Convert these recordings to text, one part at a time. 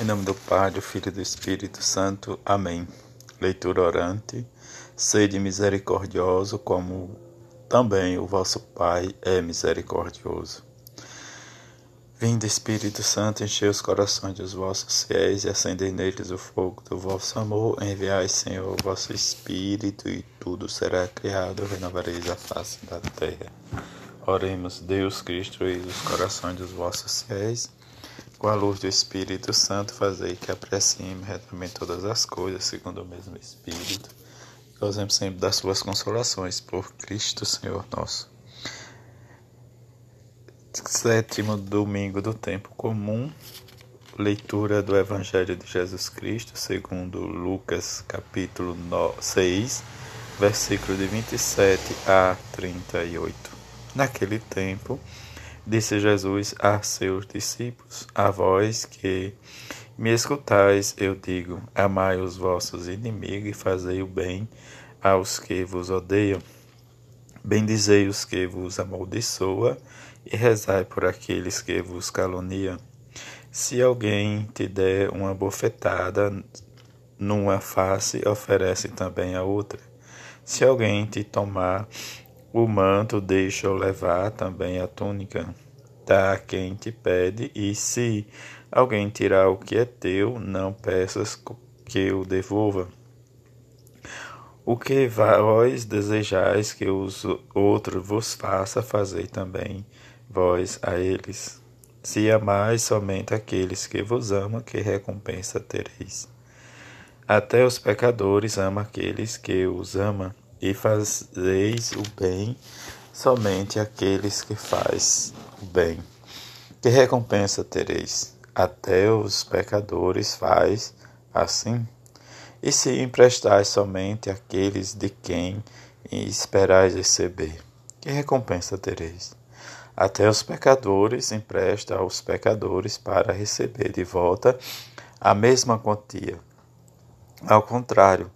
Em nome do Pai, do Filho e do Espírito Santo. Amém. Leitura orante. Sede misericordioso, como também o vosso Pai é misericordioso. Vinde, Espírito Santo, enchei os corações dos vossos fiéis e acendei neles o fogo do vosso amor. Enviai, Senhor, o vosso Espírito, e tudo será criado, renovareis a face da terra. Oremos, Deus Cristo, e os corações dos vossos fiéis com a luz do Espírito Santo, fazei que apreciemos retamente todas as coisas, segundo o mesmo Espírito, e gozemos sempre das suas consolações, por Cristo Senhor nosso. Sétimo domingo do tempo comum, leitura do Evangelho de Jesus Cristo, segundo Lucas, capítulo 6, versículo de 27 a 38. Naquele tempo, Disse Jesus a seus discípulos: A vós que me escutais, eu digo: Amai os vossos inimigos e fazei o bem aos que vos odeiam. Bendizei os que vos amaldiçoa e rezai por aqueles que vos caluniam. Se alguém te der uma bofetada numa face, oferece também a outra. Se alguém te tomar o manto deixa-o levar também a túnica. Dá a quem te pede, e se alguém tirar o que é teu, não peças que o devolva. O que vós desejais que os outros vos faça, fazei também vós a eles. Se amais somente aqueles que vos amam, que recompensa tereis? Até os pecadores amam aqueles que os amam e fazeis o bem somente aqueles que faz o bem. Que recompensa tereis? Até os pecadores faz assim? E se emprestais somente aqueles de quem esperais receber? Que recompensa tereis? Até os pecadores empresta aos pecadores para receber de volta a mesma quantia. Ao contrário,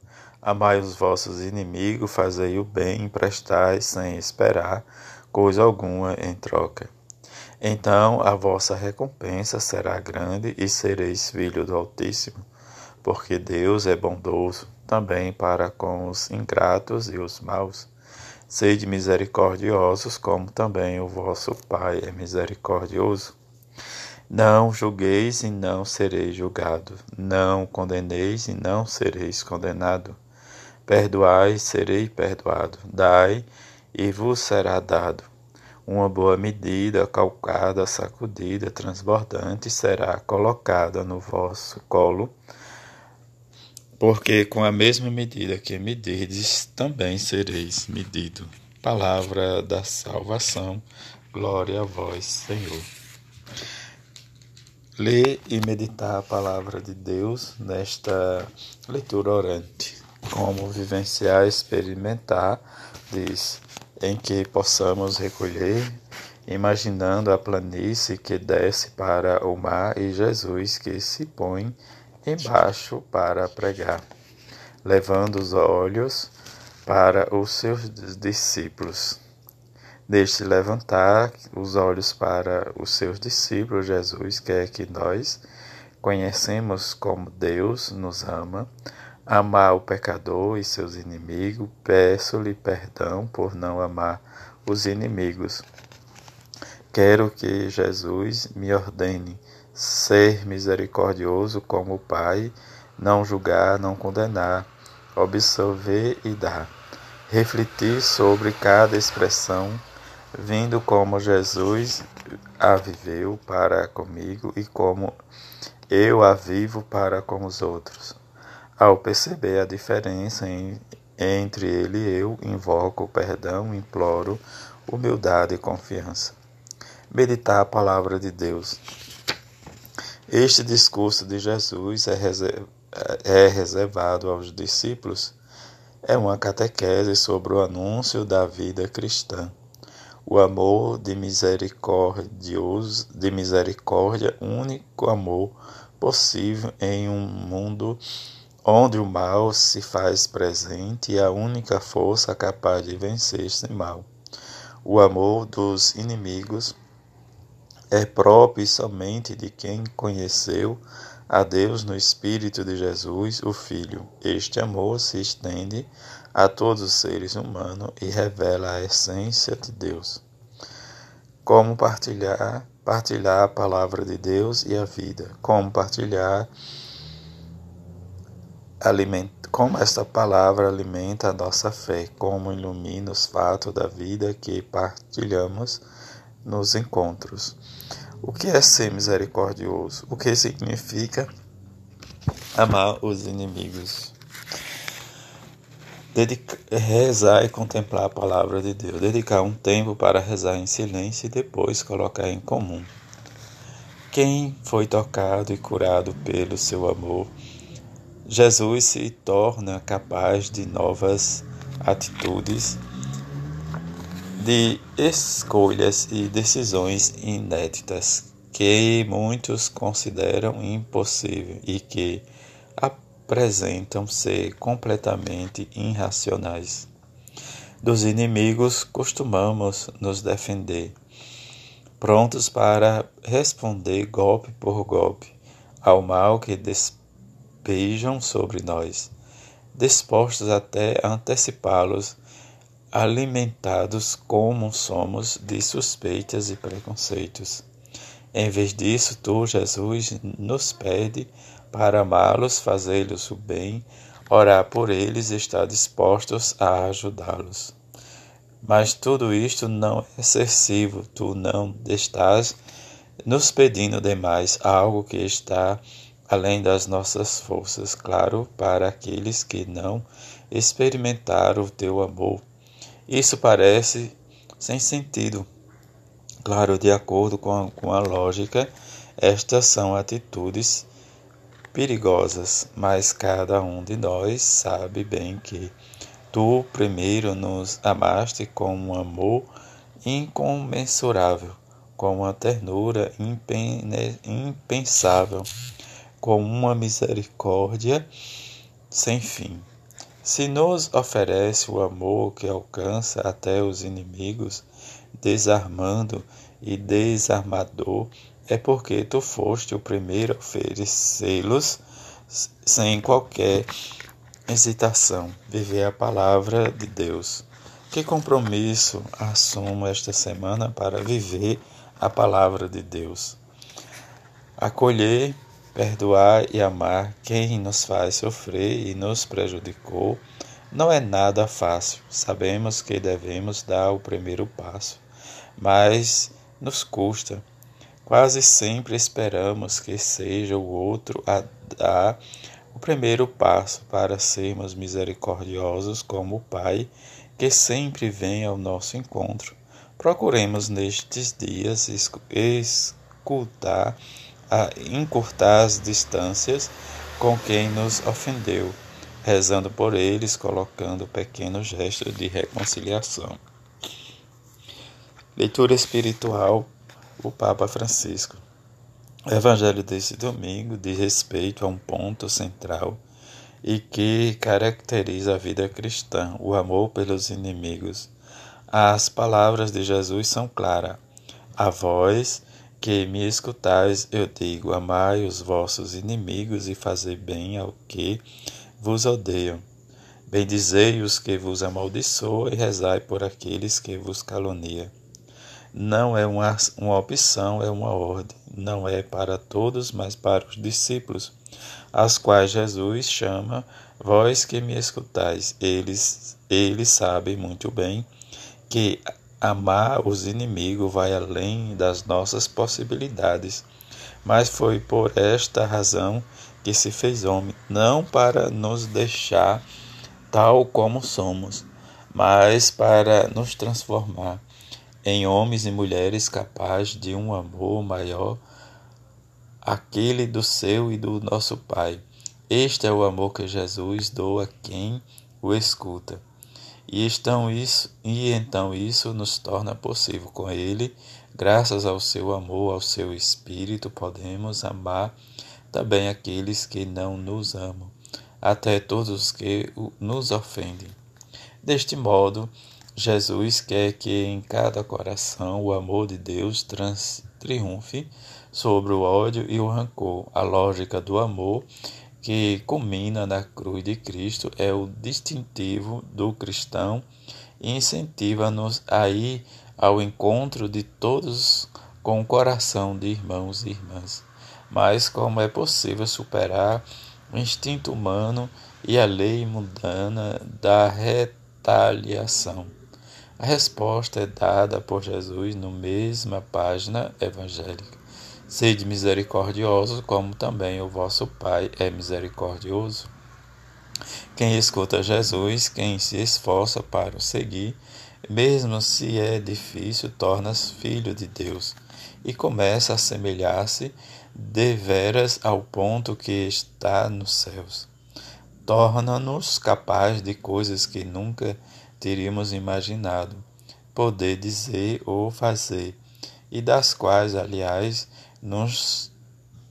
Amai os vossos inimigos, fazei o bem, emprestai sem esperar coisa alguma em troca. Então a vossa recompensa será grande e sereis filho do Altíssimo, porque Deus é bondoso também para com os ingratos e os maus. Sede misericordiosos, como também o vosso Pai é misericordioso. Não julgueis e não sereis julgado. Não condeneis e não sereis condenado. Perdoai, serei perdoado. Dai, e vos será dado. Uma boa medida, calcada, sacudida, transbordante, será colocada no vosso colo, porque com a mesma medida que medirdes, também sereis medido. Palavra da salvação. Glória a vós, Senhor. Ler e meditar a palavra de Deus nesta leitura orante como vivenciar, experimentar, diz, em que possamos recolher, imaginando a planície que desce para o mar e Jesus que se põe embaixo para pregar, levando os olhos para os seus discípulos. Deixe levantar os olhos para os seus discípulos, Jesus quer que nós conhecemos como Deus nos ama, amar o pecador e seus inimigos, peço-lhe perdão por não amar os inimigos. Quero que Jesus me ordene ser misericordioso como o Pai, não julgar, não condenar, absolver e dar. Refletir sobre cada expressão, vindo como Jesus a viveu para comigo e como eu a vivo para com os outros. Ao perceber a diferença em, entre ele e eu, invoco perdão, imploro humildade e confiança. Meditar a palavra de Deus. Este discurso de Jesus é, reserv, é reservado aos discípulos. É uma catequese sobre o anúncio da vida cristã. O amor de de misericórdia, único amor possível em um mundo onde o mal se faz presente e a única força capaz de vencer este mal. O amor dos inimigos é próprio somente de quem conheceu a Deus no Espírito de Jesus, o Filho. Este amor se estende a todos os seres humanos e revela a essência de Deus. Como partilhar, partilhar a palavra de Deus e a vida. Como partilhar alimenta, como esta palavra alimenta a nossa fé, como ilumina os fatos da vida que partilhamos nos encontros. O que é ser misericordioso? O que significa amar os inimigos? Dedica, rezar e contemplar a palavra de Deus. Dedicar um tempo para rezar em silêncio e depois colocar em comum. Quem foi tocado e curado pelo seu amor, Jesus se torna capaz de novas atitudes de escolhas e decisões inéditas que muitos consideram impossível e que apresentam ser completamente irracionais. Dos inimigos costumamos nos defender, prontos para responder golpe por golpe ao mal que despejam sobre nós, dispostos até a antecipá-los alimentados como somos de suspeitas e preconceitos. Em vez disso, tu, Jesus, nos pede para amá-los, fazê-los o bem, orar por eles e estar dispostos a ajudá-los. Mas tudo isto não é excessivo, tu não estás nos pedindo demais algo que está além das nossas forças, claro, para aqueles que não experimentaram o teu amor isso parece sem sentido. Claro, de acordo com a, com a lógica, estas são atitudes perigosas, mas cada um de nós sabe bem que tu primeiro nos amaste com um amor incomensurável, com uma ternura impensável, com uma misericórdia sem fim. Se nos oferece o amor que alcança até os inimigos, desarmando e desarmador, é porque tu foste o primeiro a oferecê-los sem qualquer hesitação. Viver a palavra de Deus. Que compromisso assumo esta semana para viver a palavra de Deus? Acolher Perdoar e amar quem nos faz sofrer e nos prejudicou não é nada fácil. Sabemos que devemos dar o primeiro passo, mas nos custa. Quase sempre esperamos que seja o outro a dar o primeiro passo para sermos misericordiosos como o Pai que sempre vem ao nosso encontro. Procuremos nestes dias escutar a encurtar as distâncias com quem nos ofendeu, rezando por eles, colocando pequenos gestos de reconciliação. Leitura espiritual, o Papa Francisco. O Evangelho desse domingo diz respeito a um ponto central e que caracteriza a vida cristã, o amor pelos inimigos. As palavras de Jesus são claras. A voz que me escutais, eu digo: amai os vossos inimigos e fazei bem ao que vos odeiam. Bendizei os que vos amaldiçoam e rezai por aqueles que vos caluniam. Não é uma, uma opção, é uma ordem. Não é para todos, mas para os discípulos, aos quais Jesus chama, vós que me escutais. Eles, eles sabem muito bem que Amar os inimigos vai além das nossas possibilidades, mas foi por esta razão que se fez homem, não para nos deixar tal como somos, mas para nos transformar em homens e mulheres capazes de um amor maior, aquele do seu e do nosso Pai. Este é o amor que Jesus doa a quem o escuta. E, estão isso, e então isso nos torna possível com Ele, graças ao seu amor, ao seu Espírito, podemos amar também aqueles que não nos amam, até todos os que nos ofendem. Deste modo, Jesus quer que em cada coração o amor de Deus trans, triunfe sobre o ódio e o rancor. A lógica do amor que culmina na cruz de Cristo é o distintivo do cristão e incentiva-nos a ir ao encontro de todos com o coração de irmãos e irmãs. Mas como é possível superar o instinto humano e a lei mundana da retaliação? A resposta é dada por Jesus na mesma página evangélica. Sede misericordiosos, como também o vosso Pai é misericordioso. Quem escuta Jesus, quem se esforça para o seguir, mesmo se é difícil, torna-se filho de Deus e começa a assemelhar-se deveras ao ponto que está nos céus. Torna-nos capazes de coisas que nunca teríamos imaginado poder dizer ou fazer, e das quais, aliás, nos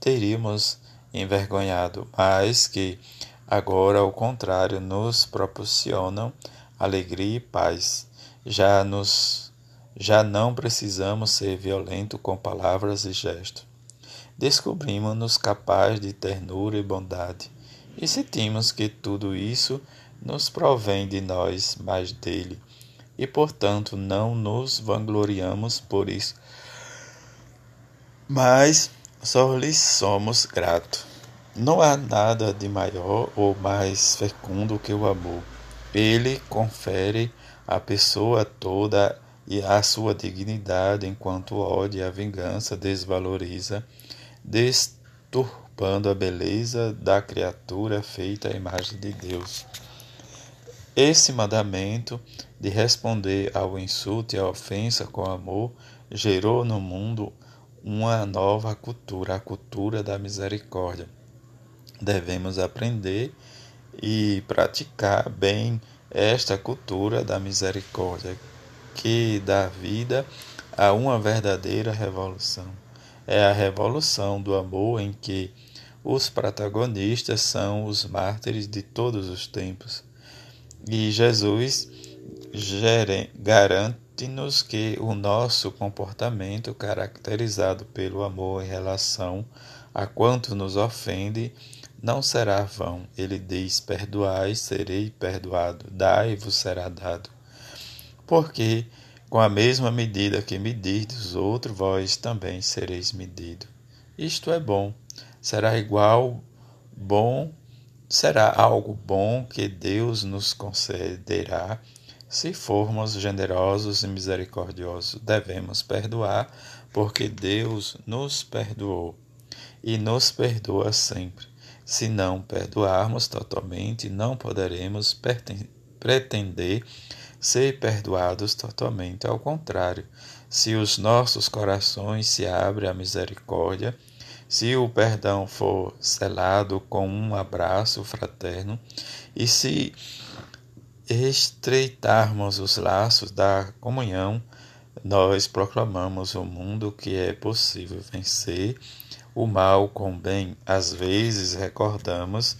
teríamos envergonhado, mas que agora, ao contrário, nos proporcionam alegria e paz. Já nos já não precisamos ser violentos com palavras e gestos. Descobrimos-nos capazes de ternura e bondade, e sentimos que tudo isso nos provém de nós, mas dele, e portanto não nos vangloriamos por isso, mas só lhes somos gratos. Não há nada de maior ou mais fecundo que o amor. Ele confere à pessoa toda e a sua dignidade, enquanto o ódio e a vingança desvaloriza, desturpando a beleza da criatura feita à imagem de Deus. Esse mandamento de responder ao insulto e à ofensa com amor gerou no mundo uma nova cultura, a cultura da misericórdia. Devemos aprender e praticar bem esta cultura da misericórdia, que dá vida a uma verdadeira revolução. É a revolução do amor em que os protagonistas são os mártires de todos os tempos. E Jesus garante-nos que o nosso comportamento, caracterizado pelo amor em relação a quanto nos ofende, não será vão. Ele diz: Perdoai, serei perdoado, dai-vos será dado porque com a mesma medida que medirdes outro, vós também sereis medido. Isto é bom, será igual bom, será algo bom que Deus nos concederá se formos generosos e misericordiosos. Devemos perdoar, porque Deus nos perdoou e nos perdoa sempre. Se não perdoarmos totalmente, não poderemos pretender ser perdoados totalmente. Ao contrário, se os nossos corações se abrem à misericórdia, se o perdão for selado com um abraço fraterno e se estreitarmos os laços da comunhão, nós proclamamos o mundo que é possível vencer o mal com o bem. Às vezes recordamos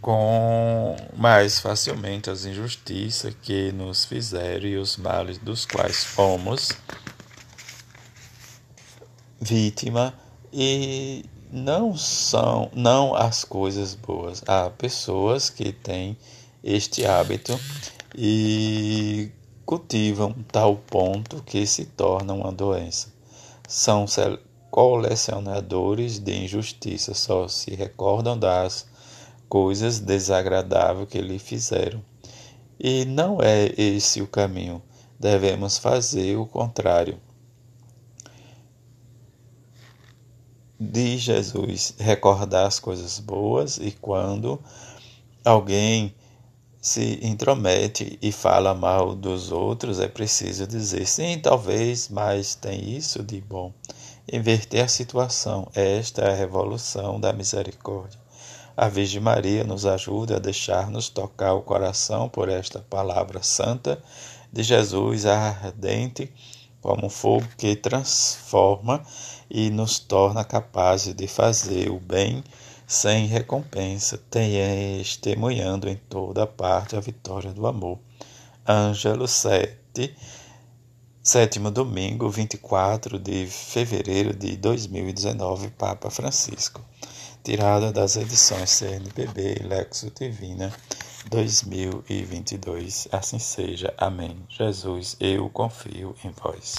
com mais facilmente as injustiças que nos fizeram e os males dos quais fomos vítima e não são não as coisas boas. Há pessoas que têm este hábito e cultivam tal ponto que se torna uma doença. São colecionadores de injustiça, só se recordam das coisas desagradáveis que lhe fizeram. E não é esse o caminho. Devemos fazer o contrário. De Jesus, recordar as coisas boas e quando alguém se intromete e fala mal dos outros, é preciso dizer sim, talvez, mas tem isso de bom. Inverter a situação. Esta é a revolução da misericórdia. A Virgem Maria nos ajuda a deixar-nos tocar o coração por esta palavra santa de Jesus ardente como fogo que transforma e nos torna capazes de fazer o bem sem recompensa, testemunhando em toda parte a vitória do amor. Ângelo 7, Sétimo domingo, 24 de fevereiro de 2019, Papa Francisco. Tirada das edições CNBB e Lexo Divina 2022. Assim seja. Amém. Jesus, eu confio em vós.